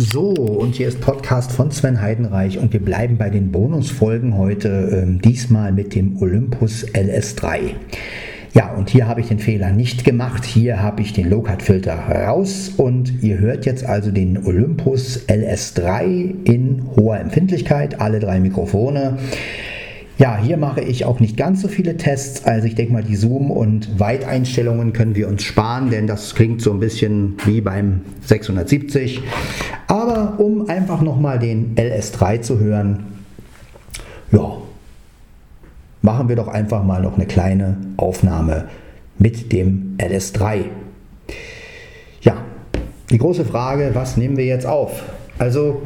So, und hier ist Podcast von Sven Heidenreich und wir bleiben bei den Bonusfolgen heute, ähm, diesmal mit dem Olympus LS3. Ja, und hier habe ich den Fehler nicht gemacht. Hier habe ich den Low-Cut-Filter raus und ihr hört jetzt also den Olympus LS3 in hoher Empfindlichkeit, alle drei Mikrofone. Ja, hier mache ich auch nicht ganz so viele Tests. Also ich denke mal, die Zoom- und Weiteinstellungen können wir uns sparen, denn das klingt so ein bisschen wie beim 670. Aber um einfach nochmal den LS3 zu hören, ja, machen wir doch einfach mal noch eine kleine Aufnahme mit dem LS3. Ja, die große Frage, was nehmen wir jetzt auf? Also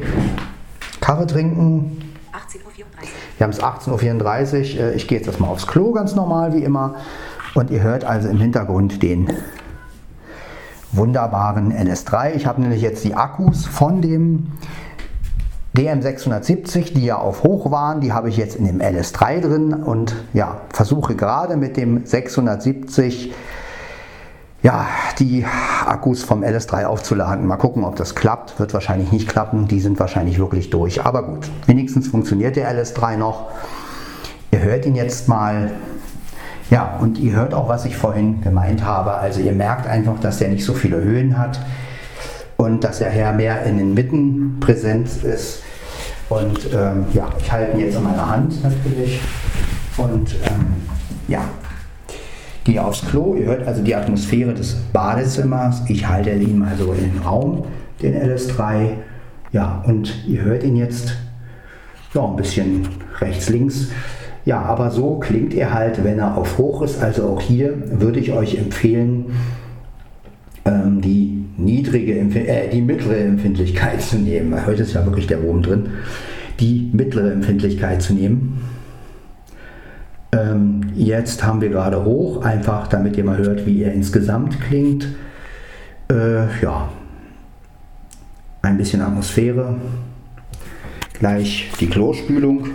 Kaffee trinken, 18.34 Uhr. Wir haben es 18.34 Uhr. Äh, ich gehe jetzt erstmal aufs Klo, ganz normal wie immer. Und ihr hört also im Hintergrund den wunderbaren LS3. Ich habe nämlich jetzt die Akkus von dem DM670, die ja auf hoch waren, die habe ich jetzt in dem LS3 drin und ja, versuche gerade mit dem 670 ja, die Akkus vom LS3 aufzuladen. Mal gucken, ob das klappt. Wird wahrscheinlich nicht klappen. Die sind wahrscheinlich wirklich durch. Aber gut, wenigstens funktioniert der LS3 noch. Ihr hört ihn jetzt mal. Ja, und ihr hört auch, was ich vorhin gemeint habe. Also ihr merkt einfach, dass er nicht so viele Höhen hat und dass er mehr in den Mitten präsent ist. Und ähm, ja, ich halte ihn jetzt in meiner Hand natürlich. Und ähm, ja, gehe aufs Klo. Ihr hört also die Atmosphäre des Badezimmers. Ich halte ihn mal so in den Raum, den LS3. Ja, und ihr hört ihn jetzt ja, ein bisschen rechts, links. Ja, aber so klingt er halt, wenn er auf hoch ist. Also auch hier würde ich euch empfehlen, ähm, die niedrige, äh, die mittlere Empfindlichkeit zu nehmen. Heute ist ja wirklich der Wurm drin. Die mittlere Empfindlichkeit zu nehmen. Ähm, jetzt haben wir gerade hoch, einfach damit ihr mal hört, wie er insgesamt klingt. Äh, ja, ein bisschen Atmosphäre. Gleich die Klospülung.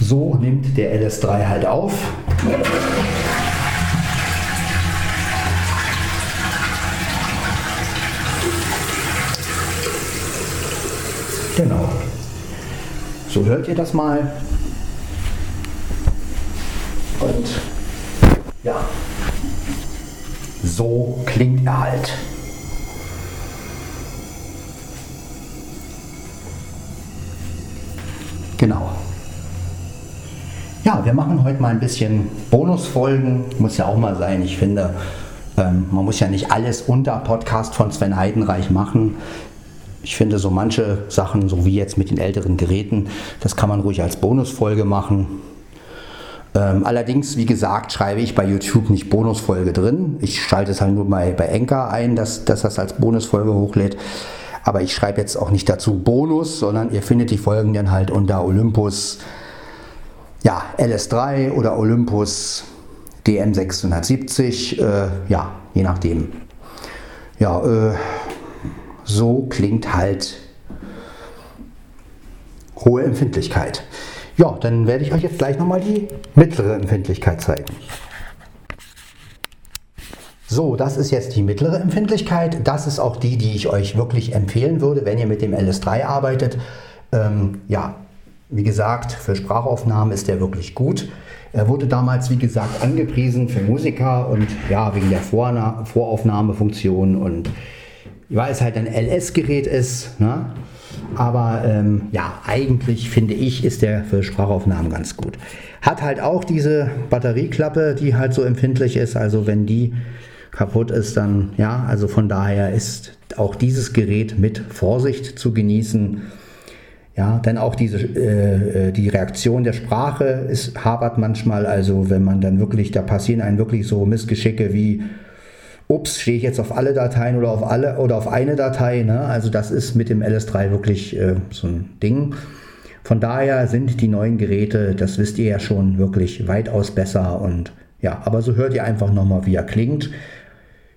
So nimmt der LS3 halt auf. Genau. So hört ihr das mal. Und ja, so klingt er halt. Genau. Ja, wir machen heute mal ein bisschen Bonusfolgen. Muss ja auch mal sein. Ich finde, ähm, man muss ja nicht alles unter Podcast von Sven Heidenreich machen. Ich finde so manche Sachen, so wie jetzt mit den älteren Geräten, das kann man ruhig als Bonusfolge machen. Ähm, allerdings, wie gesagt, schreibe ich bei YouTube nicht Bonusfolge drin. Ich schalte es halt nur bei, bei Enka ein, dass, dass das als Bonusfolge hochlädt. Aber ich schreibe jetzt auch nicht dazu Bonus, sondern ihr findet die Folgen dann halt unter Olympus ja, LS3 oder Olympus DM670, äh, ja, je nachdem. Ja, äh, so klingt halt hohe Empfindlichkeit. Ja, dann werde ich euch jetzt gleich nochmal die mittlere Empfindlichkeit zeigen. So, das ist jetzt die mittlere Empfindlichkeit. Das ist auch die, die ich euch wirklich empfehlen würde, wenn ihr mit dem LS3 arbeitet. Ähm, ja, wie gesagt, für Sprachaufnahmen ist der wirklich gut. Er wurde damals, wie gesagt, angepriesen für Musiker und ja, wegen der Voraufnahmefunktion und weil es halt ein LS-Gerät ist. Ne? Aber ähm, ja, eigentlich finde ich, ist der für Sprachaufnahmen ganz gut. Hat halt auch diese Batterieklappe, die halt so empfindlich ist. Also wenn die kaputt ist, dann ja, also von daher ist auch dieses Gerät mit Vorsicht zu genießen. Ja, denn auch diese, äh, äh die Reaktion der Sprache ist, hapert manchmal. Also wenn man dann wirklich, da passieren einem wirklich so Missgeschicke wie ups, stehe ich jetzt auf alle Dateien oder auf alle oder auf eine Datei. Ne? Also das ist mit dem LS3 wirklich äh, so ein Ding. Von daher sind die neuen Geräte, das wisst ihr ja schon, wirklich weitaus besser und ja, aber so hört ihr einfach nochmal, wie er klingt.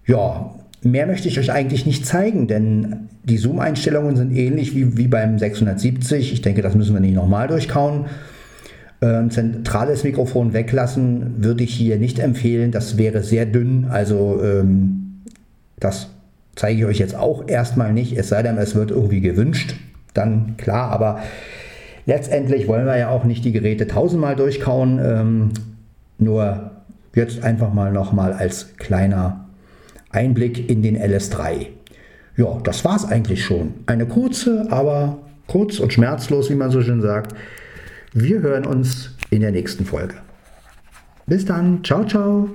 Ja, mehr möchte ich euch eigentlich nicht zeigen, denn die Zoom-Einstellungen sind ähnlich wie, wie beim 670. Ich denke, das müssen wir nicht nochmal durchkauen. Ähm, zentrales Mikrofon weglassen würde ich hier nicht empfehlen. Das wäre sehr dünn. Also ähm, das zeige ich euch jetzt auch erstmal nicht, es sei denn, es wird irgendwie gewünscht, dann klar, aber letztendlich wollen wir ja auch nicht die Geräte tausendmal durchkauen, ähm, nur jetzt einfach mal nochmal als kleiner Einblick in den LS3. Ja, das war es eigentlich schon. Eine kurze, aber kurz und schmerzlos, wie man so schön sagt. Wir hören uns in der nächsten Folge. Bis dann, ciao, ciao.